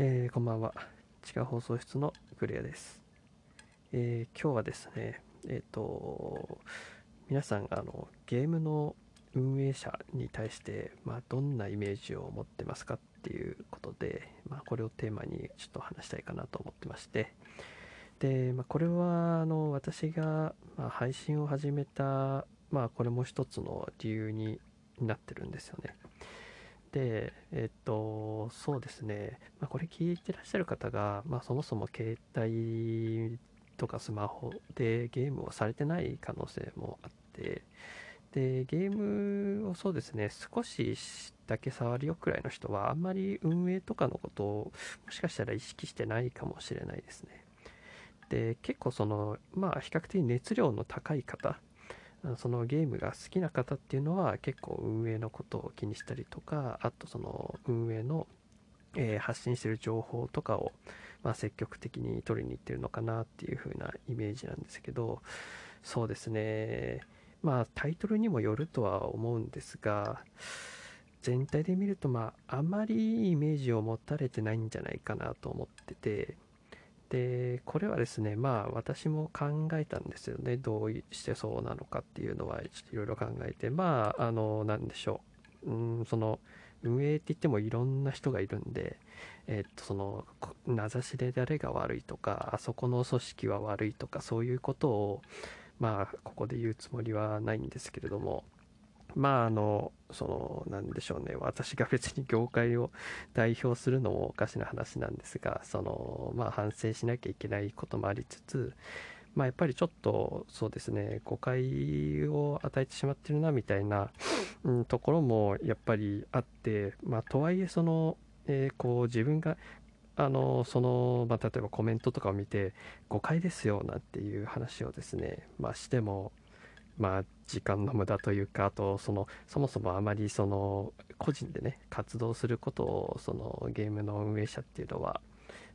えー、こんばんは。地下放送室のクレアです。えー、今日はですね、えっ、ー、と、皆さんあのゲームの運営者に対して、まあ、どんなイメージを持ってますかっていうことで、まあ、これをテーマにちょっと話したいかなと思ってまして、で、まあ、これはあの私が、ま配信を始めた、まあ、これも一つの理由になってるんですよね。で、えっと、そうですね、まあ、これ聞いてらっしゃる方が、まあ、そもそも携帯とかスマホでゲームをされてない可能性もあって、で、ゲームをそうですね、少しだけ触るよくらいの人は、あんまり運営とかのことをもしかしたら意識してないかもしれないですね。で、結構その、まあ、比較的熱量の高い方そのゲームが好きな方っていうのは結構運営のことを気にしたりとかあとその運営の、え、発信してる情報とかを、ま、積極的に取りに行ってるのかなっていう風なイメージなんですけどそうですね。まあタイトルにもよるとは思うんですが全体で見るとまああまりイメージを持たれてないんじゃないかなと思っててでこれはですねまあ私も考えたんですよね。どうしてそうなのかっていうのはいろいろ考えて。まああの何でしょう。うんその運営って言ってもいろんな人がいるんで、えっとその名指しで誰が悪いとかあそこの組織は悪いとかそういうことをまあここで言うつもりはないんですけれどもまああのそのなんでしょうね。私が別に業界を代表するのもおかしな話なんですがそのまあ反省しなきゃいけないこともありつつまあやっぱりちょっとそうですね。誤解を与えてしまってるなみたいな、うん、ところもやっぱりあってまあとはいえその、え、こう自分があのその、まあ、例えばコメントとかを見て誤解ですよなんていう話をですね、まあ、してもまあ、時間の無駄というかあとそのそもそもあまりその個人でね活動することをそのゲームの運営者っていうのは、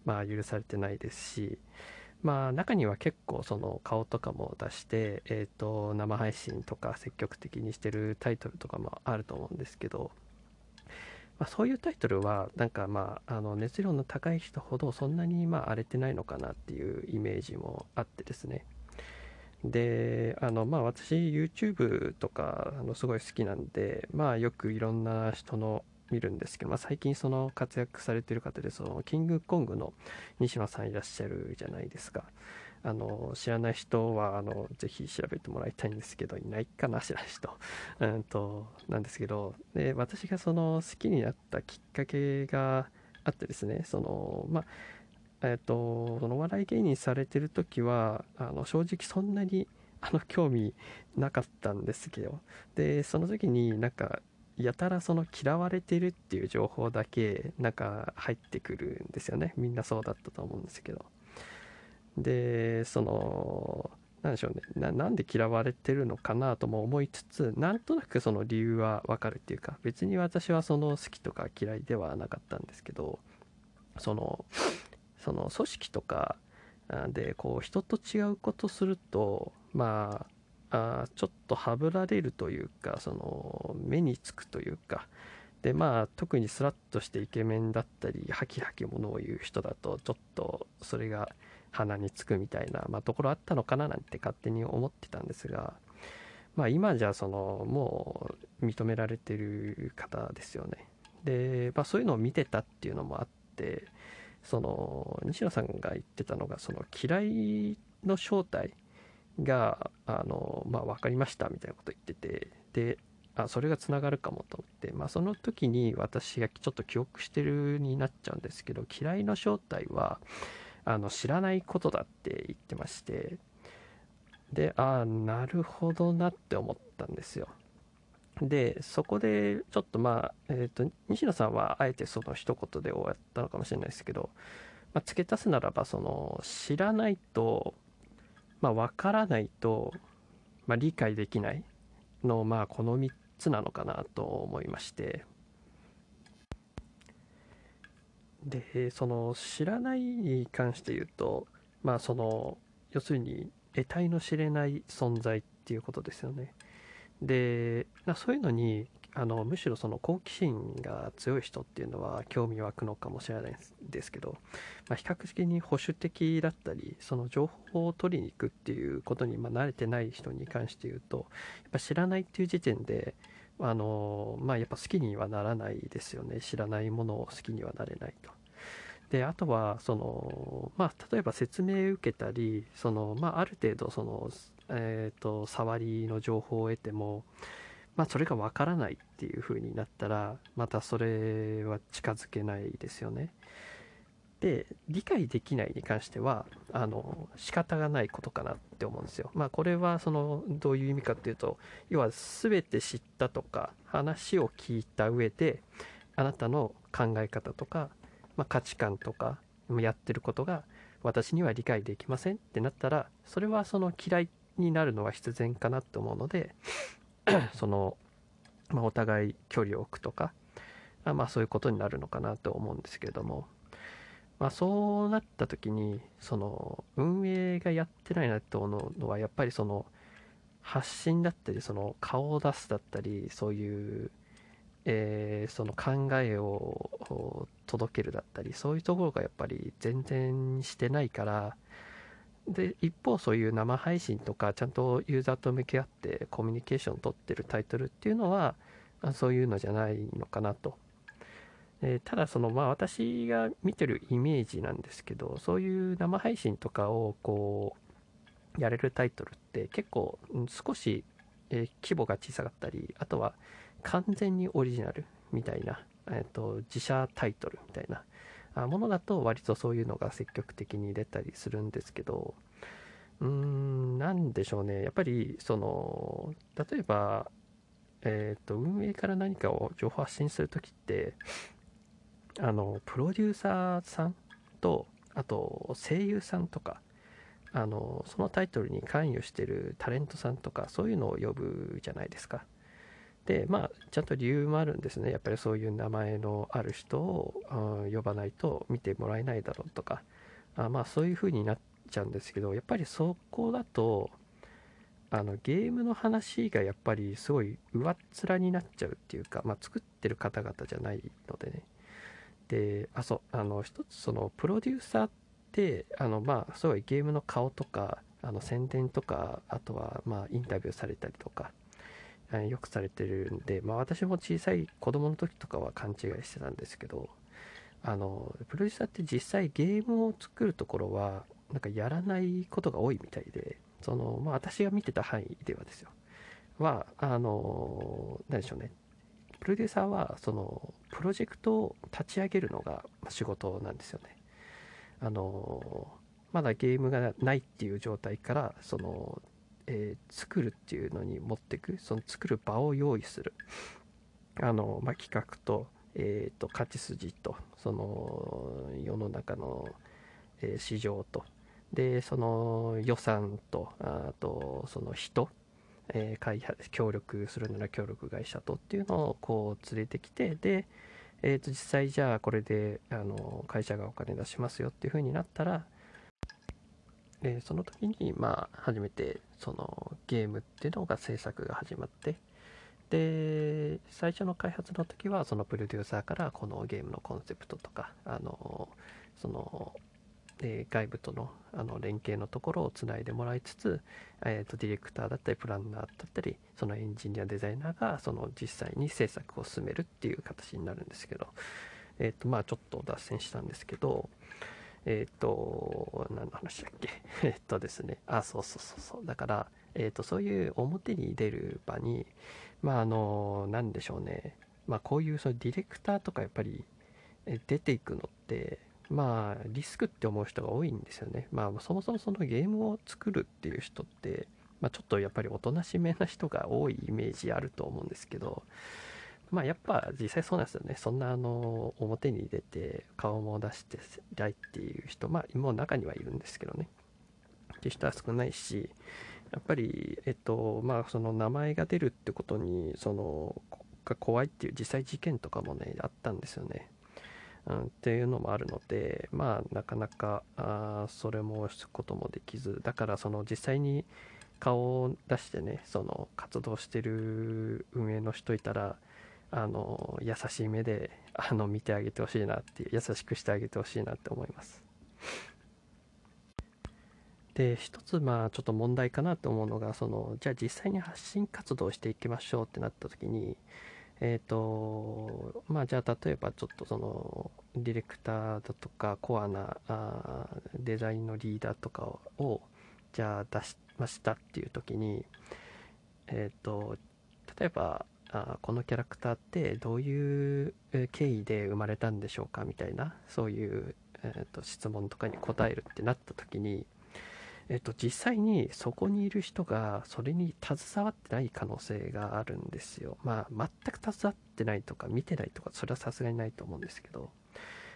まあ、許されてないですし、まあ、中には結構その顔とかも出して、えー、と生配信とか積極的にしてるタイトルとかもあると思うんですけど、まあ、そういうタイトルはなんかまああの熱量の高い人ほどそんなにまあ荒れてないのかなっていうイメージもあってですね。であのまあ私 YouTube とかあのすごい好きなんでまあよくいろんな人の見るんですけど、まあ、最近その活躍されてる方でそのキングコングの西野さんいらっしゃるじゃないですか。あの知らない人はあのぜひ調べてもらいたいんですけどいないかな知らない人。うんとなんですけどで私がその好きになったきっかけがあってですねそのまあえっ、と、その笑い芸人されてる時は、あの、正直そんなに、あの、興味なかったんですけど、で、その時になんか、やたらその嫌われてるっていう情報だけ、なんか入ってくるんですよね。みんなそうだったと思うんですけど。で、その、なんでしょうねな。なんで嫌われてるのかなとも思いつつ、なんとなくその理由はわかるっていうか、別に私はその好きとか嫌いではなかったんですけど、その、その組織とかでこう人と違うことするとまあちょっとはぶられるというかその目につくというかでまあ特にスラッとしてイケメンだったりハキハキものを言う人だとちょっとそれが鼻につくみたいな、まあ、ところあったのかななんて勝手に思ってたんですが、まあ、今じゃそのもう認められてる方ですよね。で、まあ、そういうのを見てたっていうのもあってその西野さんが言ってたのがその嫌いの正体があの、まあ、分かりましたみたいなこと言っててであそれがつながるかもと思って、まあ、その時に私がちょっと記憶してるになっちゃうんですけど嫌いの正体はあの知らないことだって言ってましてでああなるほどなって思ったんですよ。で、そこでちょっとまあ、え、ー、と、西野さんはあえてその一言で終わったのかもしれないですけど、まあ、付け足すならば、その、知らないと、まあ、わからないと、まあ、理解できないの、まあ、この3つなのかなと思いまして、で、その、知らないに関して言うと、まあ、その、要するに、得体の知れない存在っていうことですよね。でそういうのにあのむしろその好奇心が強い人っていうのは興味湧くのかもしれないですけど、まあ、比較的に保守的だったりその情報を取りに行くっていうことにま慣れてない人に関して言うとやっぱ知らないっていう時点であのまあやっぱ好きにはならないですよね知らないものを好きにはなれないと。であとはその、まあ、例えば説明を受けたりその、まあ、ある程度その、えーと、触りの情報を得ても、まあ、それがわからないっていう風になったらまたそれは近づけないですよね。で理解できないに関してはあの仕方がないことかなって思うんですよ。まあこれはそのどういう意味かっていうと要は全て知ったとか話を聞いた上であなたの考え方とかまあ、価値観とかやってることが私には理解できませんってなったらそれはその嫌いっになるのは必然かなと思うので その、まあ、お互い距離を置くとかまあそういうことになるのかなと思うんですけれども、まあ、そうなった時にその運営がやってないなと思うのはやっぱりその発信だったりその顔を出すだったりそういうえー、その考えを届けるだったりそういうところがやっぱり全然してないからで一方そういう生配信とかちゃんとユーザーと向き合ってコミュニケーションを取ってるタイトルっていうのはそういうのじゃないのかなと。え、ただそのまあ私が見てるイメージなんですけどそういう生配信とかをこうやれるタイトルって結構少し、え、規模が小さかったりあとは完全にオリジナルみたいな、えーと、自社タイトルみたいなものだと割とそういうのが積極的に出たりするんですけどうーん何でしょうね。やっぱりその例えば、えーと、運営から何かを情報発信する時ってあのプロデューサーさんとあと声優さんとかあのそのタイトルに関与してるタレントさんとかそういうのを呼ぶじゃないですか。でまあちゃんと理由もあるんですね。やっぱりそういう名前のある人を、呼ばないと見てもらえないだろうとか。あまあそういう風になっちゃうんですけどやっぱりそこだとあのゲームの話がやっぱりすごい上っ面になっちゃうっていうか、まあ、作ってる方々じゃないのでね。であそうあの一つそのプロデューサーってあのまあすごいゲームの顔とかあの宣伝とかあとはまあインタビューされたりとかよくされてるんで、まあ、私も小さい子供の時とかは勘違いしてたんですけどあのプロデューサーって実際ゲームを作るところはなんかやらないことが多いみたいでその、まあ、私が見てた範囲ではですよ。はあの何でしょうね。プロデューサーはそのプロジェクトを立ち上げるのが仕事なんですよね。あのまだゲームがないっていう状態からそのえー、作るっていうのに持っていくその作る場を用意する。あの、まあ、企画と,、えーと、勝ち筋とその世の中の、えー、市場と。でその予算とあとその人、えー、開発協力するなら協力会社とっていうのをこう連れてきてで、えー、と実際じゃあこれであの会社がお金出しますよっていうふうになったらでその時にまあ初めてそのゲームっていうのが制作が始まってで最初の開発の時はそのプロデューサーからこのゲームのコンセプトとかあのそので外部とのあの連携のところをつないでもらいつつ、えーと、ディレクターだったりプランナーだったりそのエンジニアデザイナーがその実際に制作を進めるっていう形になるんですけど、えーとまあ、ちょっと脱線したんですけど、えっ、と、何の話だっけ？えっとですね、あ、そうそうそうそう。だから、えっ、と、そういう表に出る場に、まあ、あの、なんでしょうね。まあ、こういうそのディレクターとかやっぱり出ていくのって、まあ、リスクって思う人が多いんですよね。まあ、そもそもそのゲームを作るっていう人って、まあ、ちょっとやっぱりおとなしめな人が多いイメージあると思うんですけど、まあやっぱ実際そうなんですよね。そんなあの表に出て顔も出してないっていう人、まあもう中にはいるんですけどね。っていう人は少ないし、やっぱり、えっと、まあその名前が出るってことに、その、が怖いっていう実際事件とかもね、あったんですよね。うん、っていうのもあるので、まあなかなかあそれもすこともできず、だからその実際に顔を出してね、その活動してる運営の人いたら、あの優しい目であの見てあげてほしいなっていう優しくしてあげてほしいなって思います。で一つまあちょっと問題かなと思うのがそのじゃあ実際に発信活動していきましょうってなった時にえっ、ー、とまあじゃあ例えばちょっとそのディレクターだとかコアなあデザインのリーダーとかをじゃあ出しましたっていう時にえっ、ー、と例えばあこのキャラクターってどういう経緯で生まれたんでしょうかみたいなそういう、えーと質問とかに答えるってなった時にえっと、実際にそこにいる人がそれに携わってない可能性があるんですよ。まあ、全く携わってないとか見てないとかそれはさすがにないと思うんですけど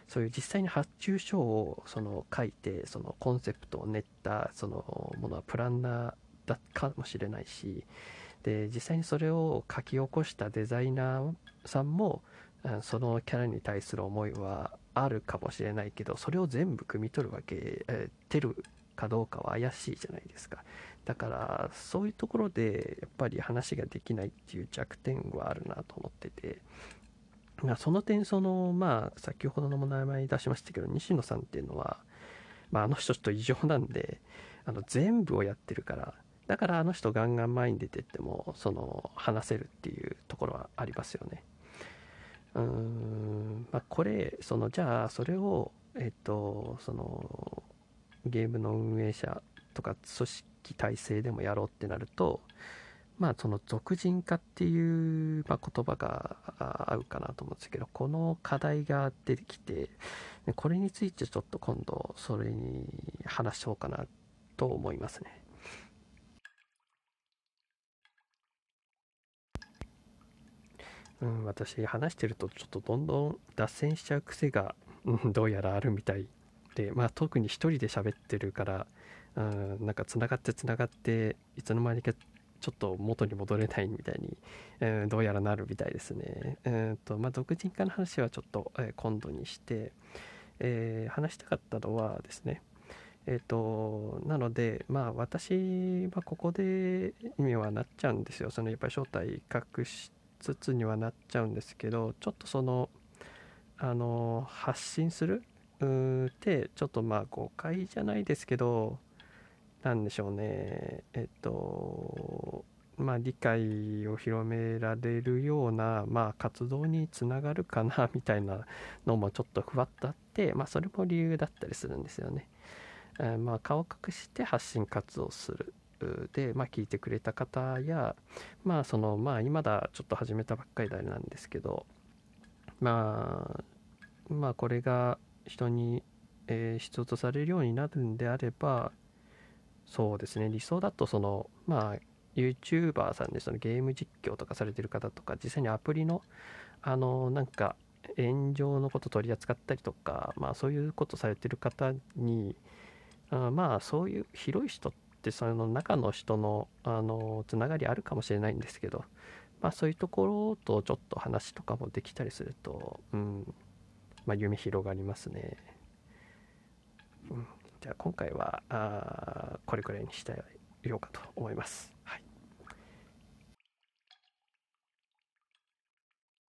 そういう実際に発注書をその書いてそのコンセプトを練ったそのものはプランナーだかもしれないしで実際にそれを書き起こしたデザイナーさんもそのキャラに対する思いはあるかもしれないけどそれを全部汲み取るわけ、えー、てるかどうかは怪しいじゃないですか。だからそういうところでやっぱり話ができないっていう弱点はあるなと思ってて。まあその点そのまあ先ほどの名前出しましたけど西野さんっていうのは、まあ、あの人ちょっと異常なんであの全部をやってるからだからあの人ガンガン前に出てってもその話せるっていうところはありますよねうーんまあこれそのじゃあそれをえっとそのゲームの運営者とか組織体制でもやろうってなるとまあその俗人化っていう、まあ、言葉が合うかなと思うんですけどこの課題が出てきてこれについてちょっと今度それに話そうかなと思いますね。うん、私話してるとちょっとどんどん脱線しちゃう癖が、うん、どうやらあるみたいで、まあ、特に1人で喋ってるから、うん、なんかつながってつながっていつの間にかちょっと元に戻れないみたいに、うん、どうやらなるみたいですね。うんとまあ、独人化の話はちょっと、えー、今度にして、えー、話したかったのはですねえっ、ー、となのでまあ私はここで意味はなっちゃうんですよそのやっぱり正体隠しつつにはなっちゃうんですけどちょっとそのあの発信するでちょっとまあ誤解じゃないですけど何でしょうねえっとまあ理解を広められるようなまあ活動につながるかな みたいなのもちょっとふわっとあってまあそれも理由だったりするんですよね。え、まあ顔隠して発信活動するで、まあ、聞いてくれた方やまあそのまあ今だちょっと始めたばっかりだなんですけどまあまあこれが人に、えー、必要とされるようになるんであればそうですね理想だとそのまあ YouTuber さんでそのゲーム実況とかされてる方とか実際にアプリのあのなんか炎上のこと取り扱ったりとかまあそういうことされてる方にあまあそういう広い人ってってその中の人のあのつながりあるかもしれないんですけどまあそういうところとちょっと話とかもできたりするとうんまあ、夢広がりますね。うん、じゃあ今回はあこれくらいにしたいようかと思います。